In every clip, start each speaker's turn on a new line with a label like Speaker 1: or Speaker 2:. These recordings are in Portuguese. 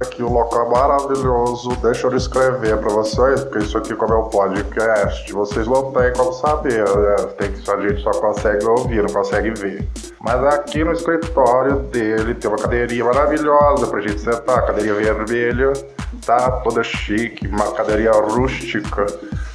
Speaker 1: Aqui o local maravilhoso. Deixa eu descrever para vocês, porque isso aqui, como é um podcast, vocês não têm como saber, né? Tem que, a gente só consegue ouvir, não consegue ver. Mas aqui no escritório dele tem uma cadeirinha maravilhosa pra gente sentar, cadeirinha vermelha, tá? Toda chique, uma cadeirinha rústica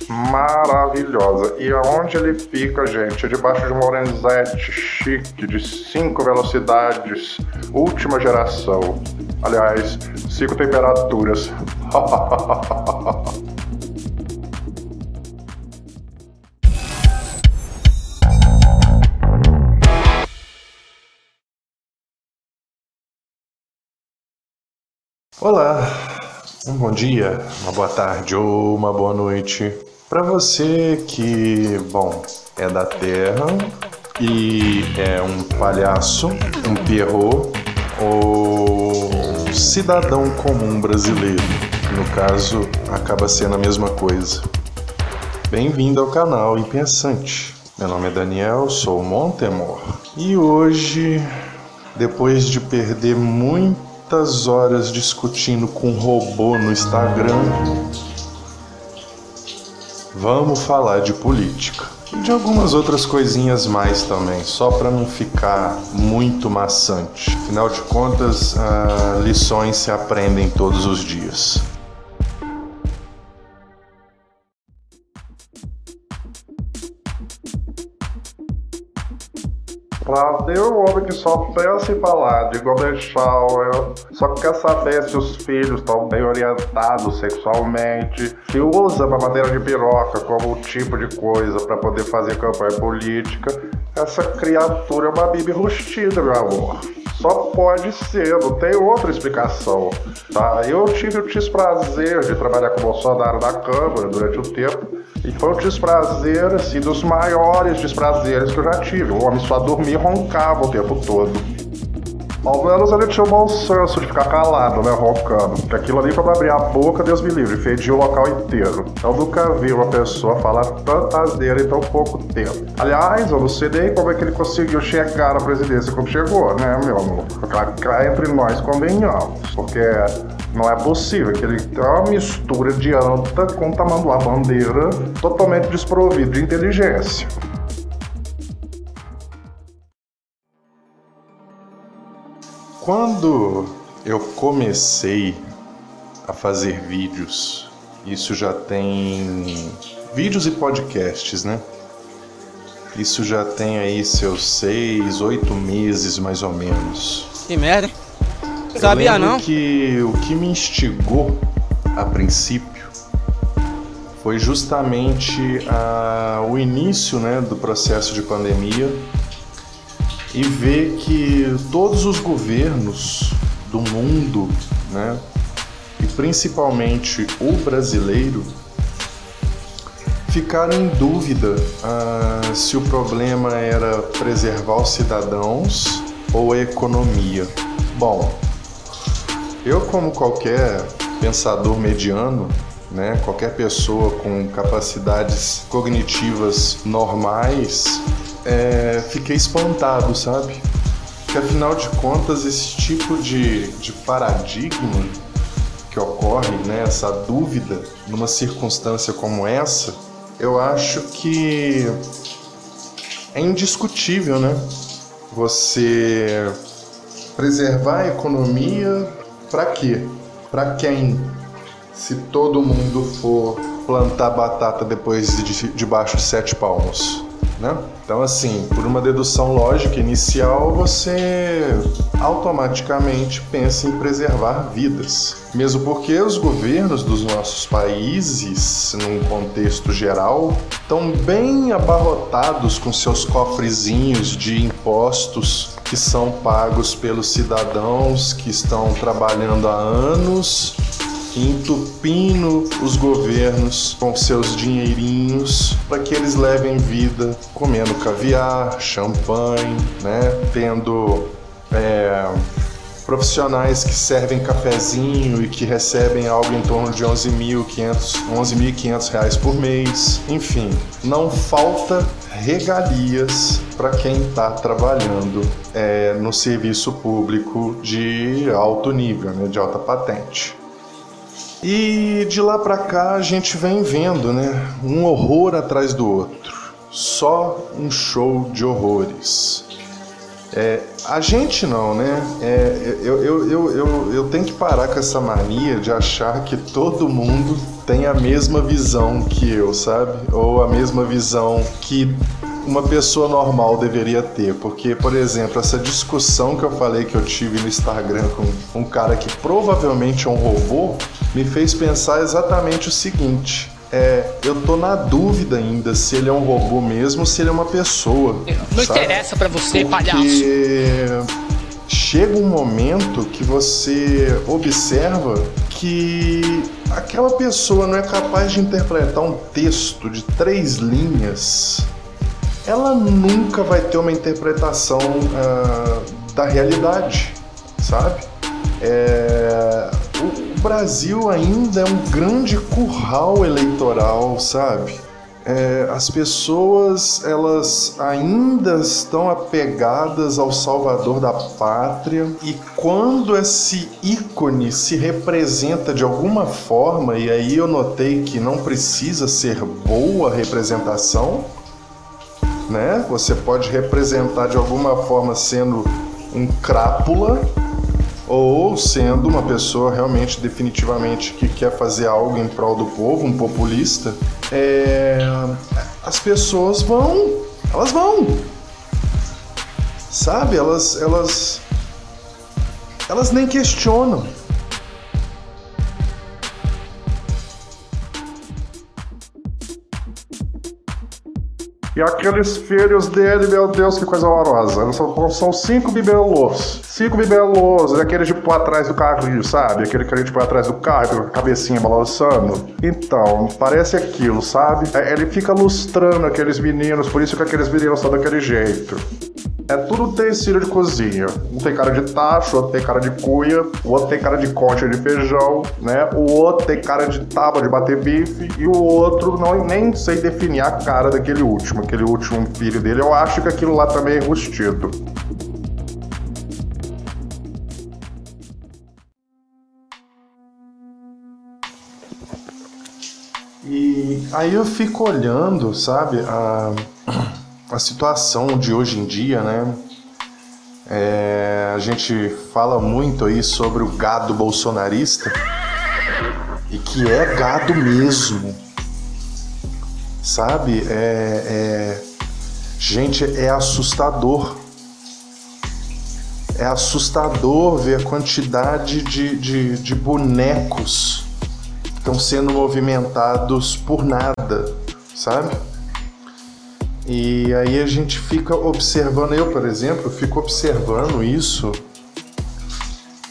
Speaker 1: maravilhosa. E aonde ele fica, gente, é debaixo de uma Lorenzetti chique de cinco velocidades, última geração. Aliás, cinco temperaturas.
Speaker 2: Olá, um bom dia, uma boa tarde ou uma boa noite para você que, bom, é da Terra e é um palhaço, um perro ou cidadão comum brasileiro. No caso, acaba sendo a mesma coisa. Bem-vindo ao canal Impensante. Meu nome é Daniel, sou Montemor. E hoje, depois de perder muitas horas discutindo com um robô no Instagram, vamos falar de política. E de algumas outras coisinhas mais também, só para não ficar muito maçante. Afinal de contas, ah, lições se aprendem todos os dias.
Speaker 1: Prazer o homem que só pensa em falar de Golden Shower, só quer saber se os filhos estão bem orientados sexualmente, se usa mamadeira de piroca como tipo de coisa para poder fazer campanha política. Essa criatura é uma bibi rustida, meu amor. Só pode ser, não tem outra explicação. Tá? Eu tive o desprazer de trabalhar com o Bolsonaro na Câmara durante um tempo e foi um desprazer, assim, dos maiores desprazeres que eu já tive. O homem só dormia e roncava o tempo todo. Ao menos ele tinha o bom senso de ficar calado, né, roncando. Porque aquilo ali, quando abrir a boca, Deus me livre, fedia o local inteiro. Eu nunca vi uma pessoa falar tanta asneira em tão pouco tempo. Aliás, eu não sei nem como é que ele conseguiu chegar na presidência como chegou, né, meu amor? Cá entre nós convenhamos. Porque não é possível que ele tenha uma mistura de anta com tamanduá bandeira totalmente desprovido de inteligência.
Speaker 2: Quando eu comecei a fazer vídeos, isso já tem vídeos e podcasts, né? Isso já tem aí seus seis, oito meses mais ou menos.
Speaker 3: Que merda?
Speaker 2: Eu
Speaker 3: Sabia não?
Speaker 2: que o que me instigou a princípio foi justamente a- o início né, do processo de pandemia e ver que todos os governos do mundo, né, e principalmente o brasileiro, ficaram em dúvida ah, se o problema era preservar os cidadãos ou a economia. Bom, eu, como qualquer pensador mediano, né, qualquer pessoa com capacidades cognitivas normais, é, fiquei espantado, sabe? Que afinal de contas, esse tipo de, de paradigma que ocorre, né, essa dúvida numa circunstância como essa, eu acho que é indiscutível, né? Você preservar a economia para quê? Para quem? Se todo mundo for plantar batata depois de debaixo de sete palmos, né? Então assim, por uma dedução lógica inicial, você automaticamente pensa em preservar vidas. Mesmo porque os governos dos nossos países, num contexto geral, estão bem abarrotados com seus cofrezinhos de impostos que são pagos pelos cidadãos que estão trabalhando há anos, entupindo os governos com seus dinheirinhos para que eles levem vida comendo caviar, champanhe, né, tendo é, profissionais que servem cafezinho e que recebem algo em torno de 11.500 11 reais por mês. Enfim, não falta regalias para quem está trabalhando é, no serviço público de alto nível, né, de alta patente. E de lá para cá a gente vem vendo, né, um horror atrás do outro. Só um show de horrores. É, a gente não, né? É, eu, eu, eu, eu, eu tenho que parar com essa mania de achar que todo mundo tem a mesma visão que eu, sabe? Ou a mesma visão que uma pessoa normal deveria ter. Porque, por exemplo, essa discussão que eu falei que eu tive no Instagram com um cara que provavelmente é um robô me fez pensar exatamente o seguinte é, eu tô na dúvida ainda se ele é um robô mesmo ou se ele é uma pessoa.
Speaker 3: Não sabe? interessa para você, Porque palhaço.
Speaker 2: Chega um momento que você observa que aquela pessoa não é capaz de interpretar um texto de três linhas. Ela nunca vai ter uma interpretação uh, da realidade, sabe? É, Brasil ainda é um grande curral eleitoral, sabe? É, as pessoas elas ainda estão apegadas ao Salvador da Pátria e quando esse ícone se representa de alguma forma e aí eu notei que não precisa ser boa representação, né? Você pode representar de alguma forma sendo um crápula ou sendo uma pessoa realmente definitivamente que quer fazer algo em prol do povo, um populista, é... as pessoas vão, elas vão, sabe? Elas, elas, elas nem questionam.
Speaker 1: E aqueles filhos dele, meu Deus, que coisa horrorosa. São, são cinco bibelôs. Cinco bibelôs, aquele tipo atrás do carrinho, sabe? Aquele que a gente põe atrás do carro, com a cabecinha balançando. Então, parece aquilo, sabe? É, ele fica lustrando aqueles meninos, por isso que aqueles meninos são daquele jeito. É tudo utensílio de cozinha. Um tem cara de tacho, outro tem cara de cuia, o outro tem cara de concha de feijão, né? O outro tem cara de tábua de bater bife e o outro não nem sei definir a cara daquele último, aquele último filho dele. Eu acho que aquilo lá também é enrustido.
Speaker 2: E aí eu fico olhando, sabe, a a situação de hoje em dia, né? É, a gente fala muito aí sobre o gado bolsonarista e que é gado mesmo, sabe? É, é, gente, é assustador. É assustador ver a quantidade de, de, de bonecos que estão sendo movimentados por nada, sabe? E aí a gente fica observando, eu por exemplo, fico observando isso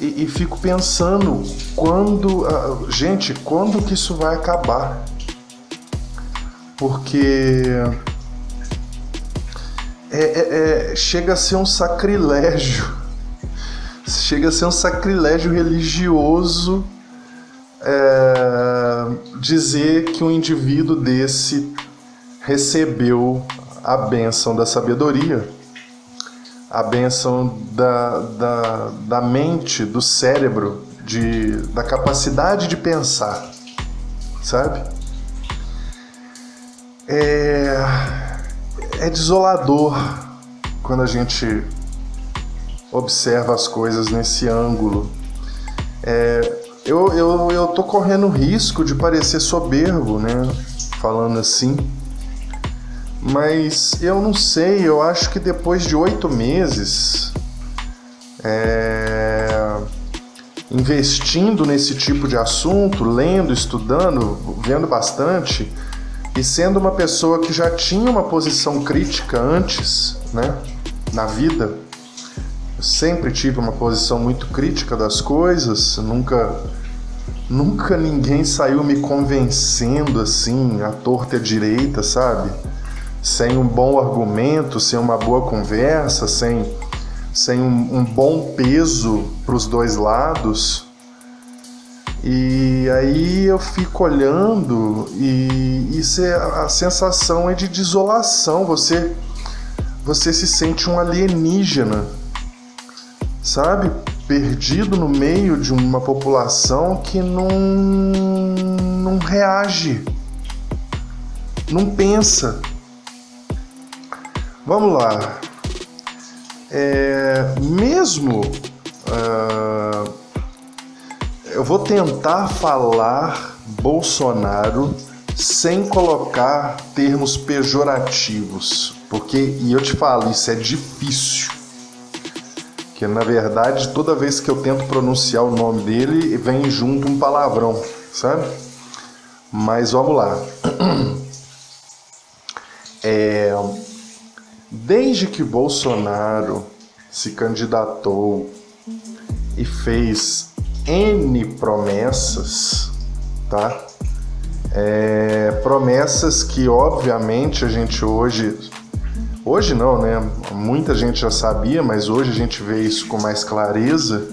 Speaker 2: e, e fico pensando quando, uh, gente, quando que isso vai acabar? Porque é, é, é, chega a ser um sacrilégio, chega a ser um sacrilégio religioso é, dizer que um indivíduo desse recebeu a bênção da sabedoria, a bênção da, da, da mente, do cérebro, de, da capacidade de pensar, sabe? É, é desolador quando a gente observa as coisas nesse ângulo. É, eu, eu, eu tô correndo risco de parecer soberbo, né? Falando assim mas eu não sei, eu acho que depois de oito meses é, investindo nesse tipo de assunto, lendo, estudando, vendo bastante e sendo uma pessoa que já tinha uma posição crítica antes, né, na vida, eu sempre tive uma posição muito crítica das coisas, nunca nunca ninguém saiu me convencendo assim, a torta e a direita, sabe? Sem um bom argumento, sem uma boa conversa, sem sem um, um bom peso para os dois lados. E aí eu fico olhando e isso é, a sensação é de desolação. Você você se sente um alienígena, sabe? Perdido no meio de uma população que não não reage, não pensa. Vamos lá. É, mesmo uh, eu vou tentar falar Bolsonaro sem colocar termos pejorativos, porque e eu te falo isso é difícil. Que na verdade toda vez que eu tento pronunciar o nome dele vem junto um palavrão, sabe? Mas vamos lá. É, desde que Bolsonaro se candidatou e fez N promessas, tá? É, promessas que obviamente a gente hoje hoje não, né? Muita gente já sabia, mas hoje a gente vê isso com mais clareza.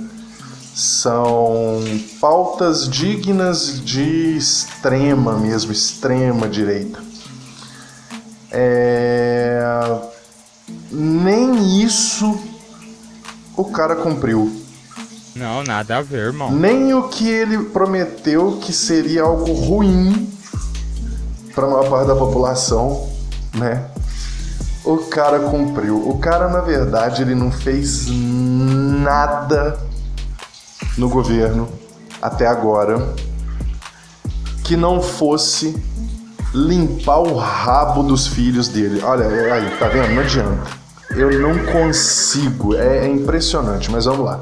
Speaker 2: São pautas dignas de extrema mesmo, extrema direita. É, nem isso o cara cumpriu.
Speaker 4: Não, nada a ver, irmão.
Speaker 2: Nem o que ele prometeu que seria algo ruim para a maior parte da população, né? O cara cumpriu. O cara, na verdade, ele não fez nada no governo até agora que não fosse limpar o rabo dos filhos dele. Olha, aí, tá vendo? Não adianta. Eu não consigo. É, é impressionante, mas vamos lá.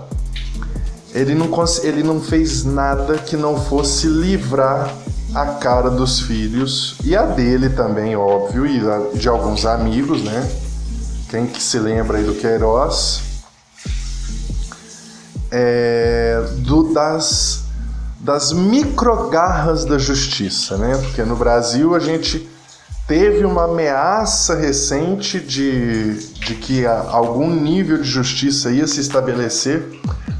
Speaker 2: Ele não, ele não fez nada que não fosse livrar a cara dos filhos e a dele também, óbvio, e de alguns amigos, né? Quem que se lembra aí do Queiroz? É, do, das, das microgarras da justiça, né? Porque no Brasil a gente teve uma ameaça recente de, de que algum nível de justiça ia se estabelecer,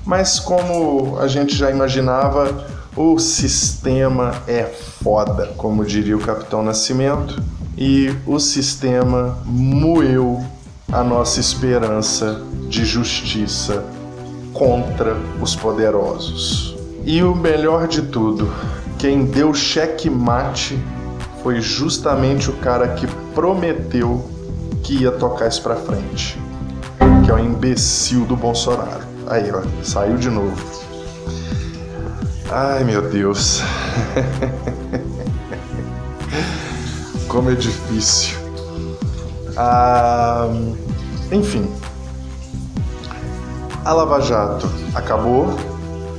Speaker 2: mas como a gente já imaginava, o sistema é foda, como diria o Capitão Nascimento, e o sistema moeu a nossa esperança de justiça contra os poderosos. E o melhor de tudo, quem deu checkmate foi justamente o cara que prometeu que ia tocar isso pra frente, que é o imbecil do Bolsonaro. Aí, ó, saiu de novo. Ai, meu Deus. Como é difícil. Ah, enfim. A Lava Jato acabou.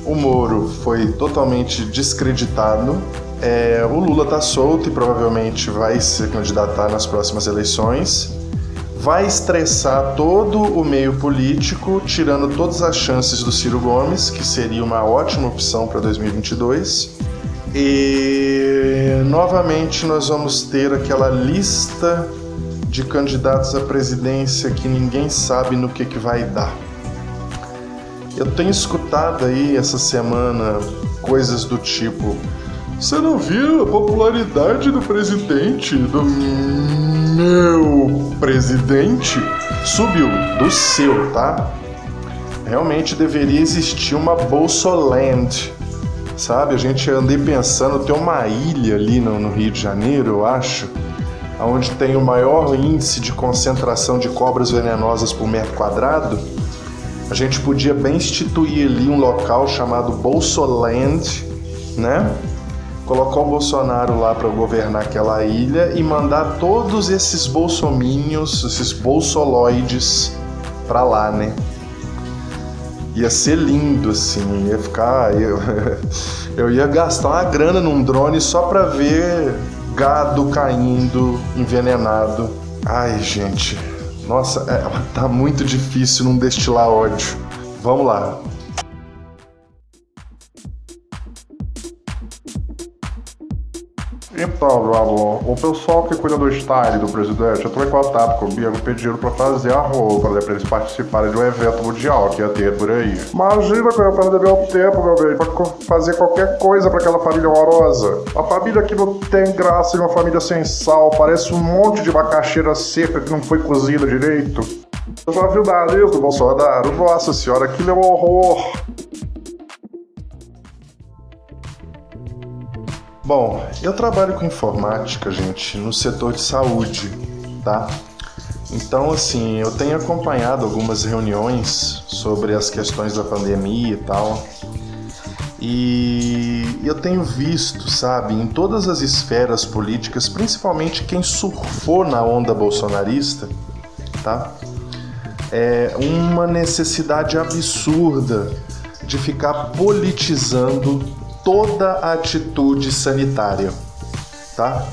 Speaker 2: O Moro foi totalmente descreditado é, o Lula está solto e provavelmente vai se candidatar nas próximas eleições. Vai estressar todo o meio político, tirando todas as chances do Ciro Gomes, que seria uma ótima opção para 2022. E novamente nós vamos ter aquela lista de candidatos à presidência que ninguém sabe no que, que vai dar. Eu tenho escutado aí essa semana coisas do tipo você não viu a popularidade do presidente, do meu presidente? Subiu, do seu, tá? Realmente deveria existir uma Bolsoland, sabe? A gente andei pensando, tem uma ilha ali no, no Rio de Janeiro, eu acho, onde tem o maior índice de concentração de cobras venenosas por metro quadrado. A gente podia bem instituir ali um local chamado Bolsoland, né? colocar o Bolsonaro lá para governar aquela ilha e mandar todos esses bolsomínios, esses bolsoloides para lá, né? Ia ser lindo assim, ia ficar, eu, eu ia gastar uma grana num drone só para ver gado caindo envenenado. Ai, gente. Nossa, é, tá muito difícil não destilar ódio. Vamos lá.
Speaker 1: Então, meu amor, o pessoal que cuida do style do presidente entrou em contato comigo pedindo pra fazer a roupa, né, pra eles participarem de um evento mundial que ia ter por aí. Imagina que eu ia perder meu tempo, meu bem, pra fazer qualquer coisa pra aquela família horrorosa. A família que não tem graça e uma família sem sal, parece um monte de macaxeira seca que não foi cozida direito. Eu já viu o nariz do Bolsonaro? Nossa senhora, aquilo é um horror.
Speaker 2: Bom, eu trabalho com informática, gente, no setor de saúde, tá? Então, assim, eu tenho acompanhado algumas reuniões sobre as questões da pandemia e tal. E eu tenho visto, sabe, em todas as esferas políticas, principalmente quem surfou na onda bolsonarista, tá? É uma necessidade absurda de ficar politizando toda a atitude sanitária, tá?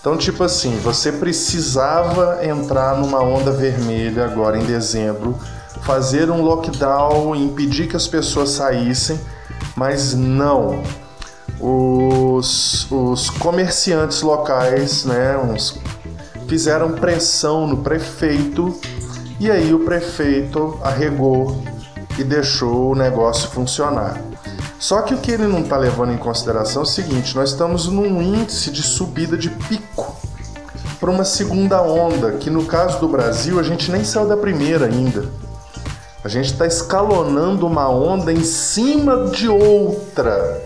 Speaker 2: Então, tipo assim, você precisava entrar numa onda vermelha agora em dezembro, fazer um lockdown, impedir que as pessoas saíssem, mas não. Os, os comerciantes locais, né, uns, fizeram pressão no prefeito e aí o prefeito arregou e deixou o negócio funcionar. Só que o que ele não está levando em consideração é o seguinte: nós estamos num índice de subida de pico para uma segunda onda, que no caso do Brasil a gente nem saiu da primeira ainda. A gente está escalonando uma onda em cima de outra.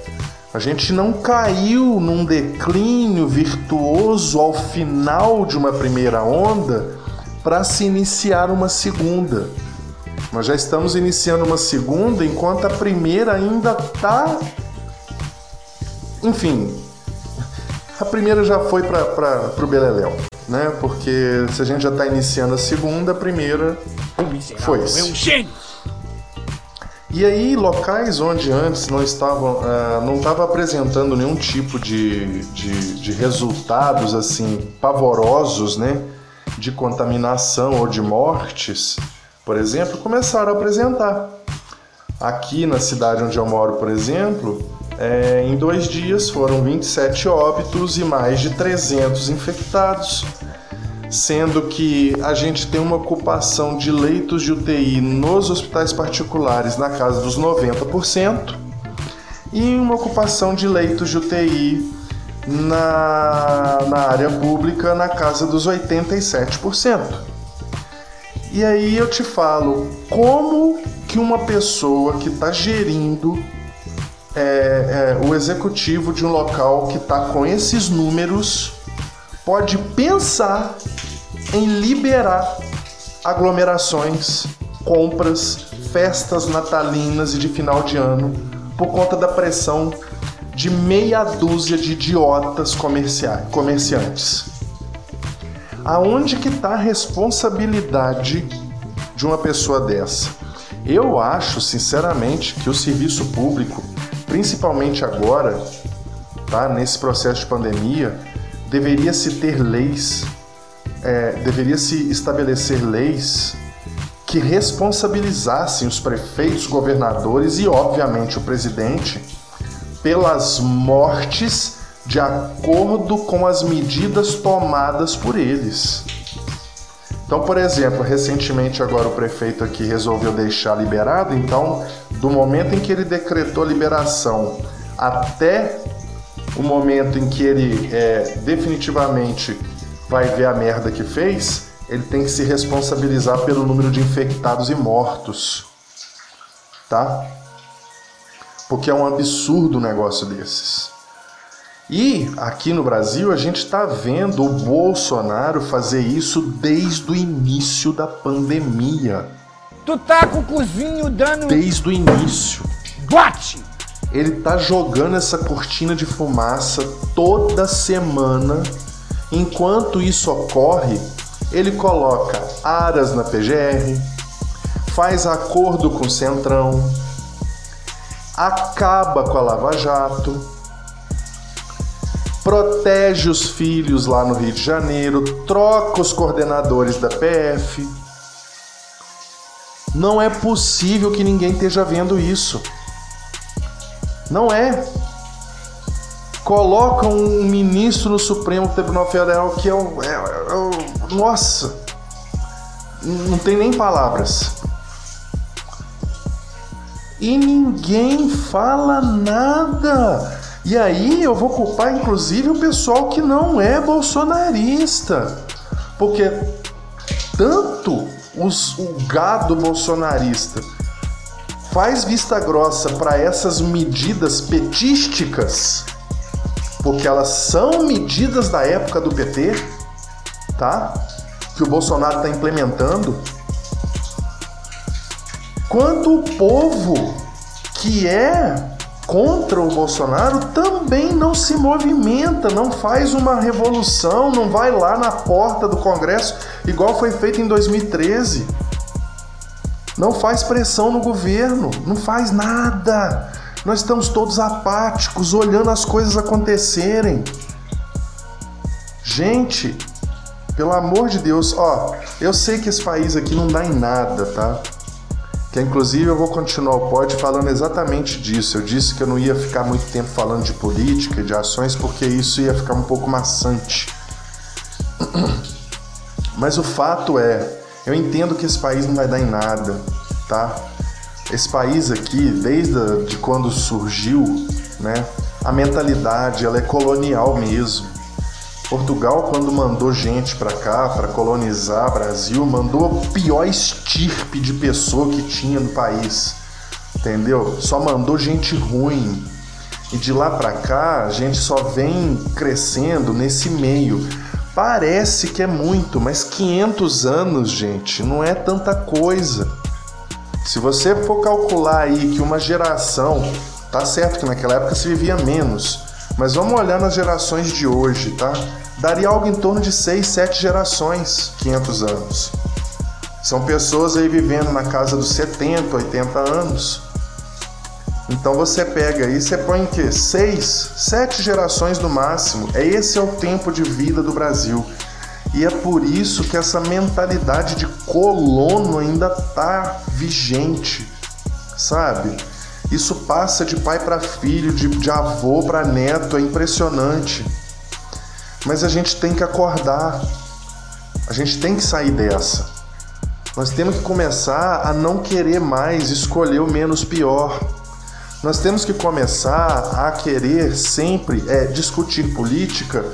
Speaker 2: A gente não caiu num declínio virtuoso ao final de uma primeira onda para se iniciar uma segunda. Nós já estamos iniciando uma segunda, enquanto a primeira ainda está. Enfim, a primeira já foi para o Beleléu, né? Porque se a gente já está iniciando a segunda, a primeira foi. É um gênio! E aí, locais onde antes não estavam, uh, não estava apresentando nenhum tipo de, de, de resultados assim pavorosos, né? De contaminação ou de mortes, por exemplo, começaram a apresentar. Aqui na cidade onde eu moro, por exemplo, é, em dois dias foram 27 óbitos e mais de 300 infectados, sendo que a gente tem uma ocupação de leitos de UTI nos hospitais particulares na casa dos 90% e uma ocupação de leitos de UTI na, na área pública na casa dos 87%. E aí eu te falo, como que uma pessoa que está gerindo é, é, o executivo de um local que está com esses números pode pensar em liberar aglomerações, compras, festas natalinas e de final de ano por conta da pressão de meia dúzia de idiotas comerciantes aonde que está a responsabilidade de uma pessoa dessa? Eu acho, sinceramente, que o serviço público, principalmente agora, tá, nesse processo de pandemia, deveria se ter leis, é, deveria se estabelecer leis que responsabilizassem os prefeitos, governadores e, obviamente, o presidente pelas mortes de acordo com as medidas tomadas por eles. Então, por exemplo, recentemente agora o prefeito aqui resolveu deixar liberado, então, do momento em que ele decretou a liberação até o momento em que ele é, definitivamente vai ver a merda que fez, ele tem que se responsabilizar pelo número de infectados e mortos, tá? Porque é um absurdo um negócio desses. E aqui no Brasil a gente está vendo o Bolsonaro fazer isso desde o início da pandemia.
Speaker 3: Tu tá com o cozinho dando.
Speaker 2: Desde o início.
Speaker 3: Bate!
Speaker 2: Ele tá jogando essa cortina de fumaça toda semana. Enquanto isso ocorre, ele coloca aras na PGR, faz acordo com o Centrão, acaba com a Lava Jato protege os filhos lá no Rio de Janeiro, troca os coordenadores da PF. Não é possível que ninguém esteja vendo isso. Não é. colocam um ministro no Supremo Tribunal Federal que é o. É, é nossa! Não tem nem palavras. E ninguém fala nada. E aí eu vou culpar inclusive o pessoal que não é bolsonarista. Porque tanto os, o gado bolsonarista faz vista grossa para essas medidas petísticas, porque elas são medidas da época do PT, tá? Que o Bolsonaro está implementando. Quanto o povo que é contra o Bolsonaro também não se movimenta, não faz uma revolução, não vai lá na porta do Congresso igual foi feito em 2013. Não faz pressão no governo, não faz nada. Nós estamos todos apáticos, olhando as coisas acontecerem. Gente, pelo amor de Deus, ó, eu sei que esse país aqui não dá em nada, tá? Que inclusive eu vou continuar o pod falando exatamente disso. Eu disse que eu não ia ficar muito tempo falando de política e de ações porque isso ia ficar um pouco maçante. Mas o fato é, eu entendo que esse país não vai dar em nada, tá? Esse país aqui, desde de quando surgiu, né, a mentalidade ela é colonial mesmo. Portugal, quando mandou gente para cá, para colonizar Brasil, mandou a pior estirpe de pessoa que tinha no país. Entendeu? Só mandou gente ruim. E de lá para cá, a gente só vem crescendo nesse meio. Parece que é muito, mas 500 anos, gente, não é tanta coisa. Se você for calcular aí que uma geração, tá certo que naquela época se vivia menos, mas vamos olhar nas gerações de hoje, tá? Daria algo em torno de 6, 7 gerações, 500 anos. São pessoas aí vivendo na casa dos 70, 80 anos. Então você pega aí, você põe que 6, 7 gerações no máximo. É esse é o tempo de vida do Brasil. E é por isso que essa mentalidade de colono ainda tá vigente, sabe? Isso passa de pai para filho, de, de avô para neto, é impressionante. Mas a gente tem que acordar, a gente tem que sair dessa. Nós temos que começar a não querer mais escolher o menos pior. Nós temos que começar a querer sempre é, discutir política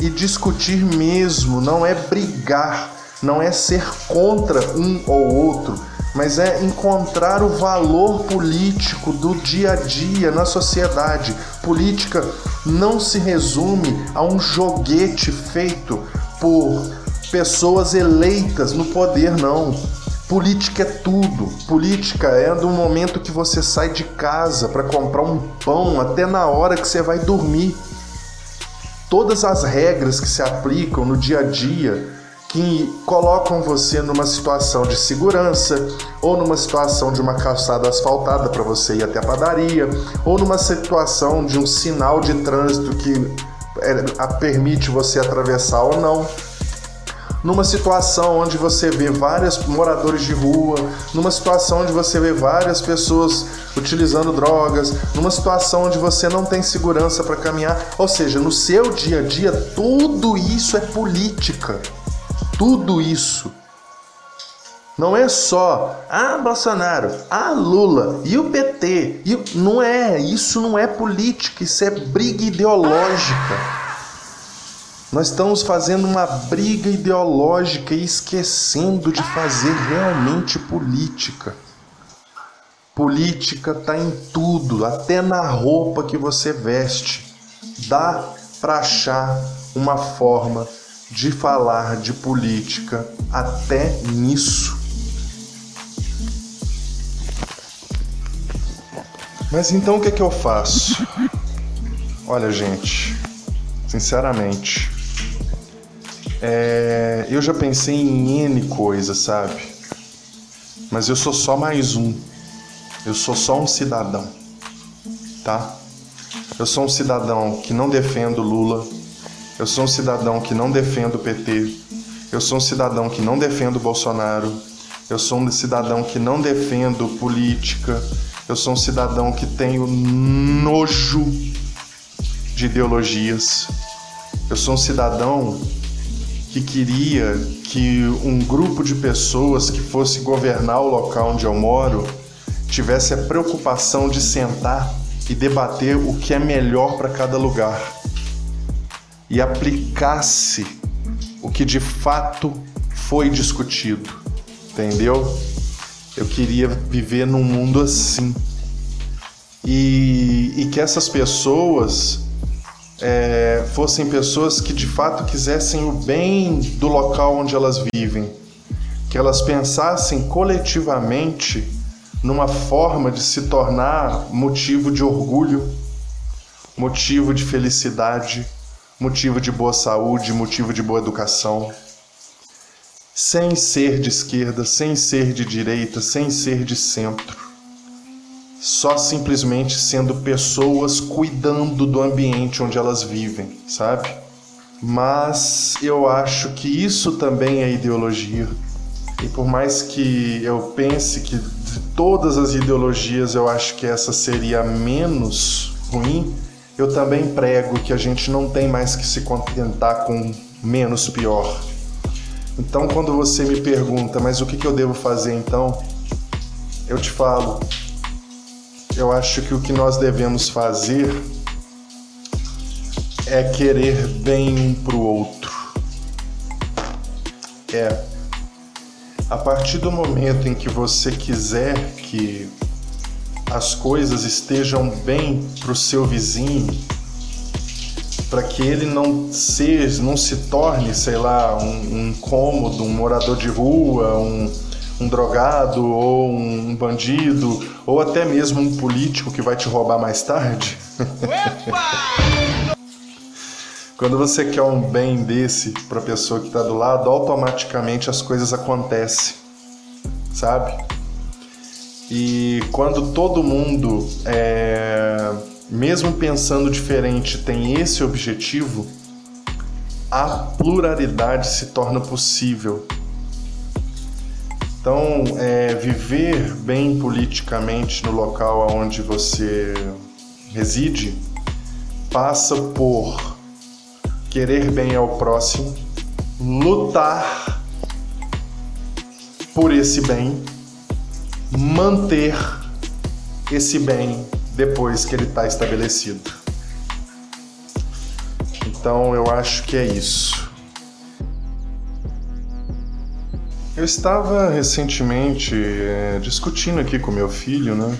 Speaker 2: e discutir mesmo, não é brigar, não é ser contra um ou outro mas é encontrar o valor político do dia a dia na sociedade. Política não se resume a um joguete feito por pessoas eleitas no poder, não. Política é tudo. Política é do momento que você sai de casa para comprar um pão até na hora que você vai dormir. Todas as regras que se aplicam no dia a dia que colocam você numa situação de segurança, ou numa situação de uma calçada asfaltada para você ir até a padaria, ou numa situação de um sinal de trânsito que é, permite você atravessar ou não. Numa situação onde você vê vários moradores de rua, numa situação onde você vê várias pessoas utilizando drogas, numa situação onde você não tem segurança para caminhar, ou seja, no seu dia a dia, tudo isso é política tudo isso. Não é só, ah, Bolsonaro, ah, Lula e o PT. E não é, isso não é política, isso é briga ideológica. Nós estamos fazendo uma briga ideológica e esquecendo de fazer realmente política. Política está em tudo, até na roupa que você veste. Dá para achar uma forma de falar de política até nisso. Mas então o que é que eu faço? Olha, gente, sinceramente, é, eu já pensei em N coisas, sabe? Mas eu sou só mais um. Eu sou só um cidadão, tá? Eu sou um cidadão que não defendo Lula, eu sou um cidadão que não defendo o PT. Eu sou um cidadão que não defendo o Bolsonaro. Eu sou um cidadão que não defendo política. Eu sou um cidadão que tenho nojo de ideologias. Eu sou um cidadão que queria que um grupo de pessoas que fosse governar o local onde eu moro tivesse a preocupação de sentar e debater o que é melhor para cada lugar e aplicasse o que de fato foi discutido, entendeu? Eu queria viver num mundo assim e, e que essas pessoas é, fossem pessoas que de fato quisessem o bem do local onde elas vivem, que elas pensassem coletivamente numa forma de se tornar motivo de orgulho, motivo de felicidade, motivo de boa saúde, motivo de boa educação. Sem ser de esquerda, sem ser de direita, sem ser de centro. Só simplesmente sendo pessoas cuidando do ambiente onde elas vivem, sabe? Mas eu acho que isso também é ideologia. E por mais que eu pense que de todas as ideologias eu acho que essa seria menos ruim, eu também prego que a gente não tem mais que se contentar com menos pior. Então, quando você me pergunta, mas o que, eu devo fazer então? Eu te falo, eu acho que o que nós devemos fazer é querer bem um pro outro. É a partir do momento em que você quiser que as coisas estejam bem para o seu vizinho, para que ele não seja, não se torne, sei lá, um, um incômodo, um morador de rua, um, um drogado ou um bandido ou até mesmo um político que vai te roubar mais tarde. Quando você quer um bem desse para a pessoa que está do lado, automaticamente as coisas acontecem, sabe? E quando todo mundo, é, mesmo pensando diferente, tem esse objetivo, a pluralidade se torna possível. Então, é, viver bem politicamente no local onde você reside passa por querer bem ao próximo, lutar por esse bem, manter esse bem depois que ele está estabelecido. Então eu acho que é isso. Eu estava recentemente é, discutindo aqui com meu filho, né?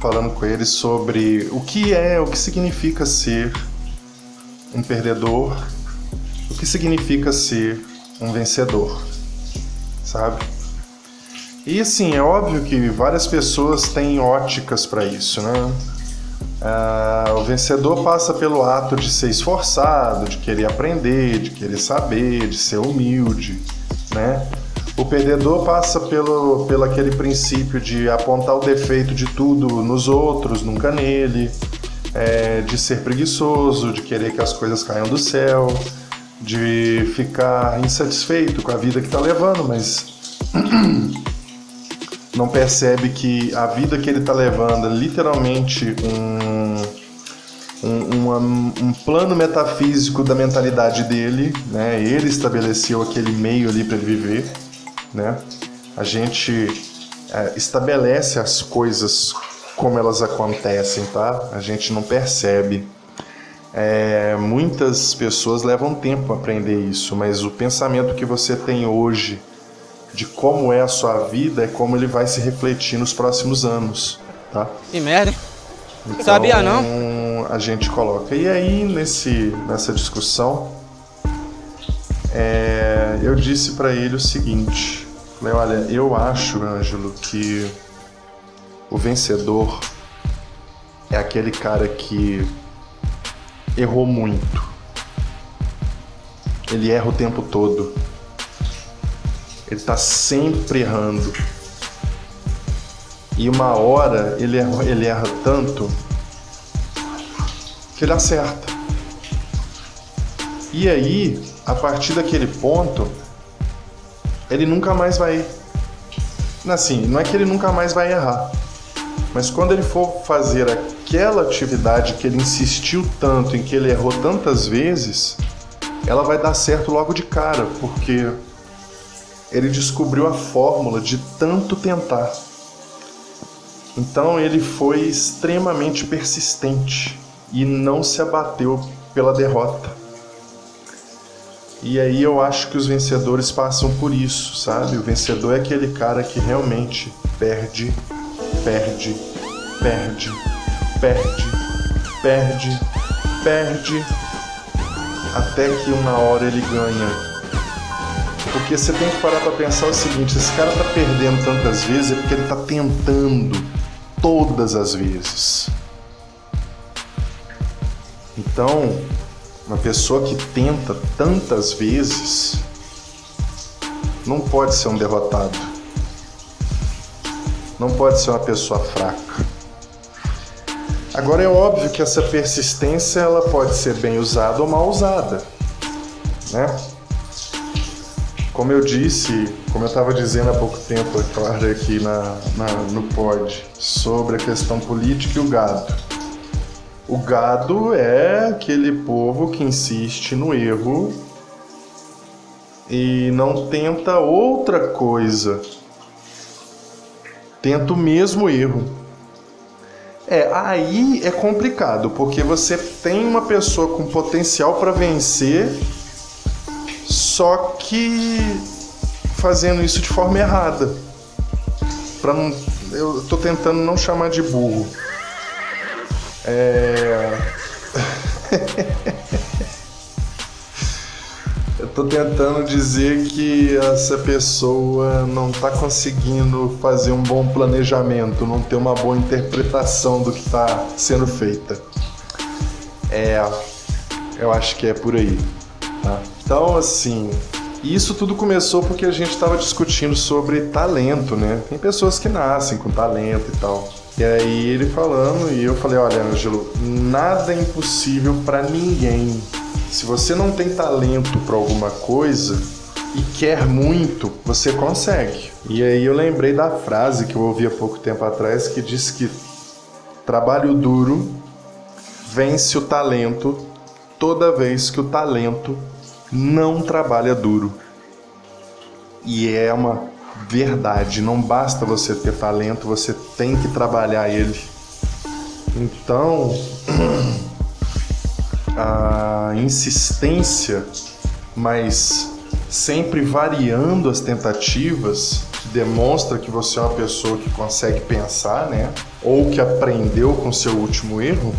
Speaker 2: Falando com ele sobre o que é, o que significa ser um perdedor, o que significa ser um vencedor, sabe? E assim, é óbvio que várias pessoas têm óticas para isso, né? Ah, o vencedor passa pelo ato de ser esforçado, de querer aprender, de querer saber, de ser humilde, né? O perdedor passa pelo, pelo aquele princípio de apontar o defeito de tudo nos outros, nunca nele é, de ser preguiçoso, de querer que as coisas caiam do céu, de ficar insatisfeito com a vida que está levando, mas não percebe que a vida que ele está levando é literalmente um, um, um, plano metafísico da mentalidade dele, né? Ele estabeleceu aquele meio ali para ele viver, né? A gente é, estabelece as coisas como elas acontecem, tá? A gente não percebe. É, muitas pessoas levam tempo a aprender isso, mas o pensamento que você tem hoje de como é a sua vida é como ele vai se refletir nos próximos anos, tá?
Speaker 5: Que merda.
Speaker 2: Então,
Speaker 5: Sabia não?
Speaker 2: A gente coloca. E aí nesse nessa discussão, é, eu disse para ele o seguinte: falei, olha, eu acho, Ângelo, que o vencedor é aquele cara que errou muito. Ele erra o tempo todo. Ele está sempre errando. E uma hora ele erra, ele erra tanto que ele acerta. E aí, a partir daquele ponto, ele nunca mais vai. Assim, não é que ele nunca mais vai errar. Mas quando ele for fazer aquela atividade que ele insistiu tanto, em que ele errou tantas vezes, ela vai dar certo logo de cara, porque ele descobriu a fórmula de tanto tentar. Então ele foi extremamente persistente e não se abateu pela derrota. E aí eu acho que os vencedores passam por isso, sabe? O vencedor é aquele cara que realmente perde, perde, perde, perde, perde, perde, até que uma hora ele ganha. Porque você tem que parar para pensar o seguinte: esse cara tá perdendo tantas vezes é porque ele tá tentando todas as vezes. Então, uma pessoa que tenta tantas vezes não pode ser um derrotado. Não pode ser uma pessoa fraca. Agora é óbvio que essa persistência ela pode ser bem usada ou mal usada, né? Como eu disse, como eu estava dizendo há pouco tempo, claro, aqui na, na, no pod, sobre a questão política e o gado. O gado é aquele povo que insiste no erro e não tenta outra coisa. Tenta o mesmo erro. É, aí é complicado, porque você tem uma pessoa com potencial para vencer, só que fazendo isso de forma errada. Para não, eu tô tentando não chamar de burro. É... Eu tô tentando dizer que essa pessoa não tá conseguindo fazer um bom planejamento, não ter uma boa interpretação do que tá sendo feita. É, eu acho que é por aí. Tá? Então, assim, isso tudo começou porque a gente estava discutindo sobre talento, né? Tem pessoas que nascem com talento e tal. E aí ele falando e eu falei, olha, Ângelo, nada é impossível para ninguém. Se você não tem talento para alguma coisa e quer muito, você consegue. E aí eu lembrei da frase que eu ouvi há pouco tempo atrás que diz que trabalho duro vence o talento toda vez que o talento não trabalha duro. E é uma verdade, não basta você ter talento, você tem que trabalhar ele. Então, a insistência, mas sempre variando as tentativas, que demonstra que você é uma pessoa que consegue pensar, né? Ou que aprendeu com seu último erro.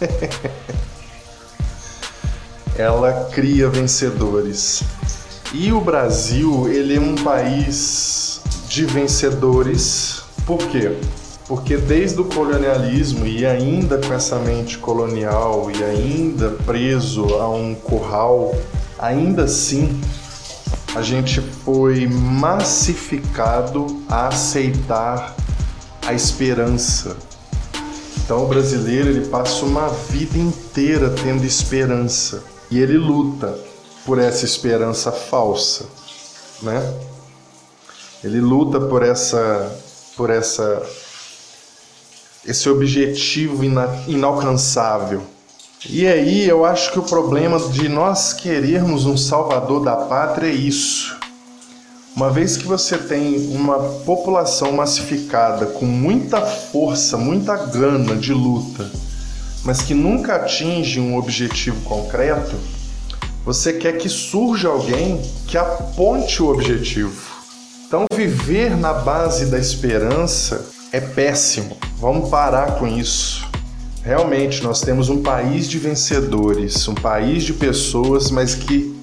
Speaker 2: Ela cria vencedores. E o Brasil, ele é um país de vencedores. Por quê? Porque desde o colonialismo e ainda com essa mente colonial e ainda preso a um curral, ainda assim a gente foi massificado a aceitar a esperança. Então o brasileiro ele passa uma vida inteira tendo esperança e ele luta por essa esperança falsa, né? Ele luta por essa por essa esse objetivo ina, inalcançável. E aí eu acho que o problema de nós querermos um salvador da pátria é isso. Uma vez que você tem uma população massificada com muita força, muita gana de luta, mas que nunca atinge um objetivo concreto, você quer que surja alguém que aponte o objetivo. Então, viver na base da esperança é péssimo. Vamos parar com isso. Realmente, nós temos um país de vencedores, um país de pessoas, mas que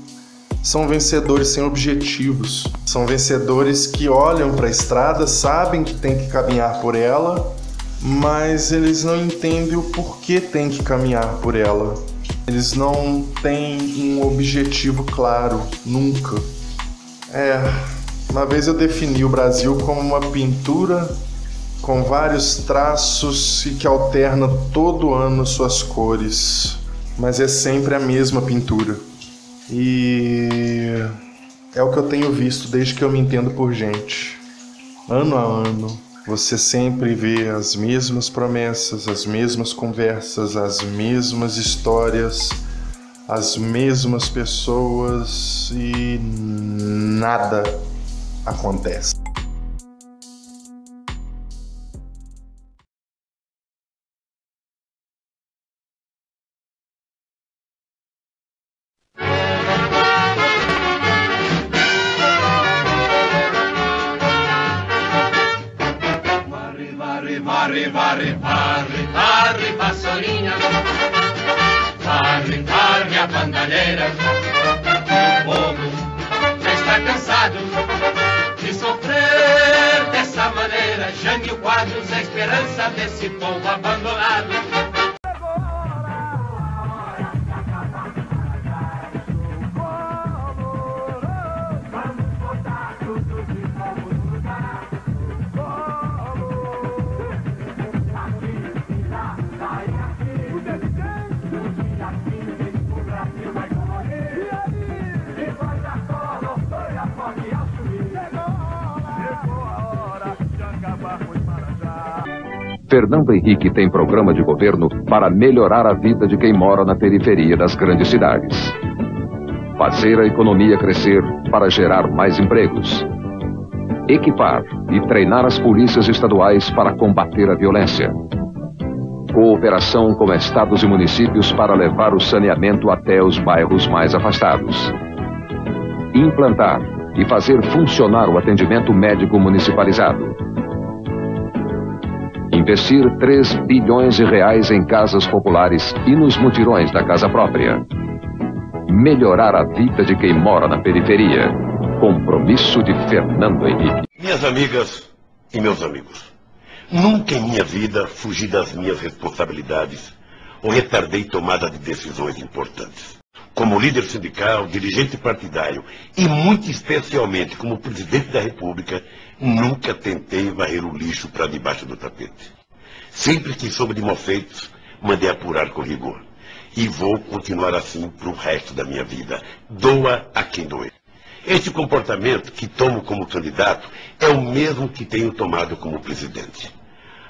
Speaker 2: são vencedores sem objetivos. São vencedores que olham para a estrada, sabem que tem que caminhar por ela, mas eles não entendem o porquê tem que caminhar por ela. Eles não têm um objetivo claro, nunca. É, uma vez eu defini o Brasil como uma pintura com vários traços e que alterna todo ano suas cores, mas é sempre a mesma pintura. E é o que eu tenho visto desde que eu me entendo por gente. Ano a ano, você sempre vê as mesmas promessas, as mesmas conversas, as mesmas histórias, as mesmas pessoas e nada acontece.
Speaker 6: Fernando Henrique tem programa de governo para melhorar a vida de quem mora na periferia das grandes cidades. Fazer a economia crescer para gerar mais empregos. Equipar e treinar as polícias estaduais para combater a violência. Cooperação com estados e municípios para levar o saneamento até os bairros mais afastados. Implantar e fazer funcionar o atendimento médico municipalizado investir 3 bilhões de reais em casas populares e nos mutirões da casa própria. Melhorar a vida de quem mora na periferia. Compromisso de Fernando Henrique.
Speaker 7: Minhas amigas e meus amigos, nunca em minha vida fugi das minhas responsabilidades ou retardei tomada de decisões importantes. Como líder sindical, dirigente partidário e muito especialmente como presidente da República, nunca tentei varrer o lixo para debaixo do tapete. Sempre que soube de mal feitos, mandei apurar com rigor. E vou continuar assim para o resto da minha vida. Doa a quem doer. Este comportamento que tomo como candidato é o mesmo que tenho tomado como presidente.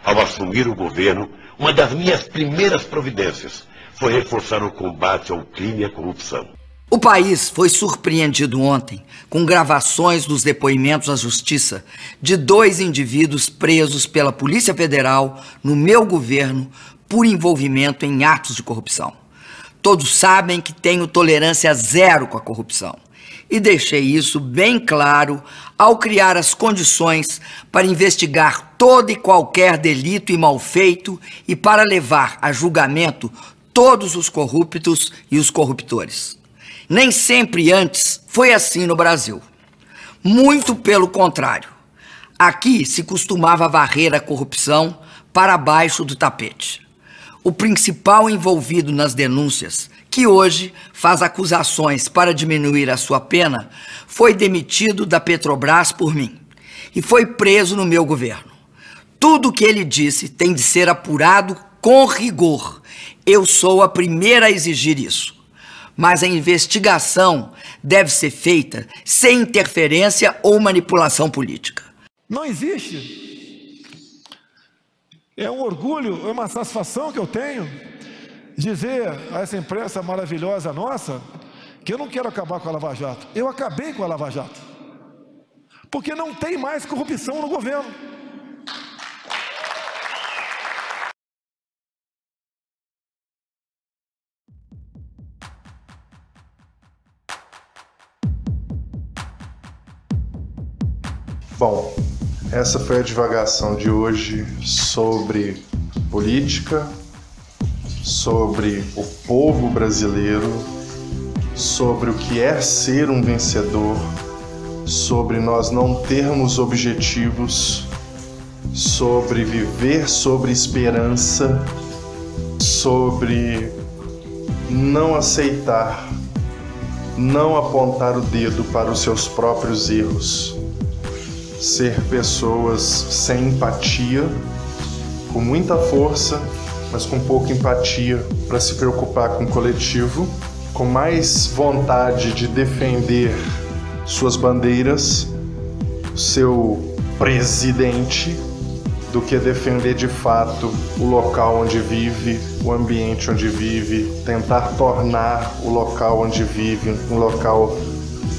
Speaker 7: Ao assumir o governo, uma das minhas primeiras providências foi reforçar o combate ao crime e à corrupção.
Speaker 8: O país foi surpreendido ontem com gravações dos depoimentos à justiça de dois indivíduos presos pela Polícia Federal no meu governo por envolvimento em atos de corrupção. Todos sabem que tenho tolerância zero com a corrupção e deixei isso bem claro ao criar as condições para investigar todo e qualquer delito e malfeito e para levar a julgamento todos os corruptos e os corruptores. Nem sempre antes foi assim no Brasil. Muito pelo contrário. Aqui se costumava varrer a corrupção para baixo do tapete. O principal envolvido nas denúncias, que hoje faz acusações para diminuir a sua pena, foi demitido da Petrobras por mim e foi preso no meu governo. Tudo o que ele disse tem de ser apurado com rigor. Eu sou a primeira a exigir isso mas a investigação deve ser feita sem interferência ou manipulação política.
Speaker 9: Não existe. É um orgulho, é uma satisfação que eu tenho dizer a essa imprensa maravilhosa nossa que eu não quero acabar com a Lava Jato. Eu acabei com a Lava Jato. Porque não tem mais corrupção no governo.
Speaker 2: Bom, essa foi a divagação de hoje sobre política, sobre o povo brasileiro, sobre o que é ser um vencedor, sobre nós não termos objetivos, sobre viver sobre esperança, sobre não aceitar, não apontar o dedo para os seus próprios erros ser pessoas sem empatia, com muita força, mas com pouca empatia para se preocupar com o coletivo, com mais vontade de defender suas bandeiras, seu presidente do que defender de fato o local onde vive, o ambiente onde vive, tentar tornar o local onde vive um local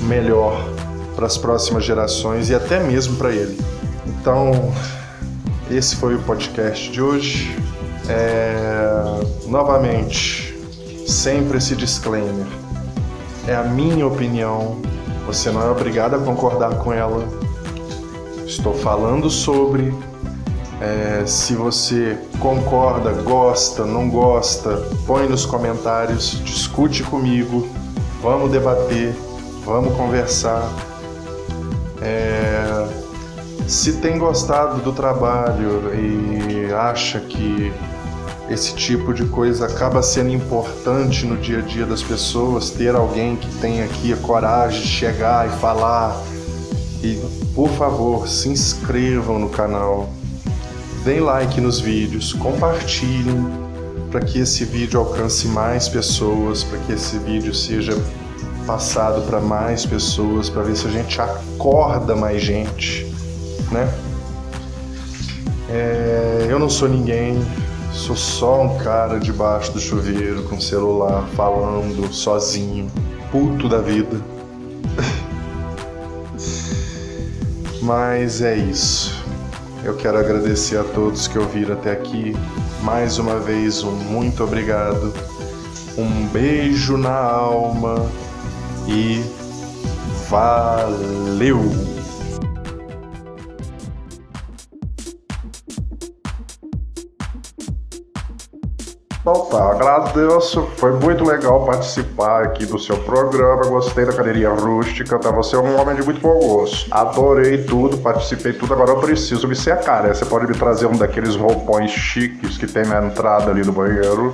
Speaker 2: melhor para as próximas gerações e até mesmo para ele. Então, esse foi o podcast de hoje. É... Novamente, sempre esse disclaimer. É a minha opinião, você não é obrigado a concordar com ela. Estou falando sobre. É, se você concorda, gosta, não gosta, põe nos comentários, discute comigo, vamos debater, vamos conversar. É, se tem gostado do trabalho e acha que esse tipo de coisa acaba sendo importante no dia a dia das pessoas, ter alguém que tem aqui a coragem de chegar e falar. E por favor, se inscrevam no canal, deem like nos vídeos, compartilhem para que esse vídeo alcance mais pessoas, para que esse vídeo seja passado para mais pessoas, para ver se a gente acorda mais gente, né? É, eu não sou ninguém, Sou só um cara debaixo do chuveiro com celular falando sozinho, puto da vida. Mas é isso. Eu quero agradecer a todos que ouviram até aqui. Mais uma vez, um muito obrigado. Um beijo na alma e valeu!
Speaker 1: Então tá, agradeço, foi muito legal participar aqui do seu programa, gostei da cadeirinha rústica, tá? Você é um homem de muito bom gosto. Adorei tudo, participei tudo, agora eu preciso me secar, né? Você pode me trazer um daqueles roupões chiques que tem na entrada ali do banheiro.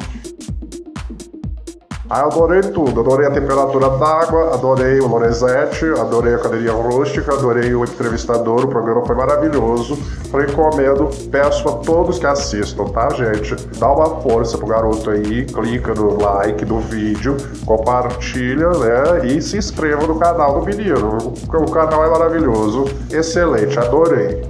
Speaker 1: Ah, adorei tudo. Adorei a temperatura d'água, adorei o Lorenzetti, adorei a cadeirinha rústica, adorei o entrevistador. O programa foi maravilhoso. Recomendo, peço a todos que assistam, tá, gente? Dá uma força pro garoto aí, clica no like do vídeo, compartilha, né? E se inscreva no canal do menino. O canal é maravilhoso. Excelente, adorei.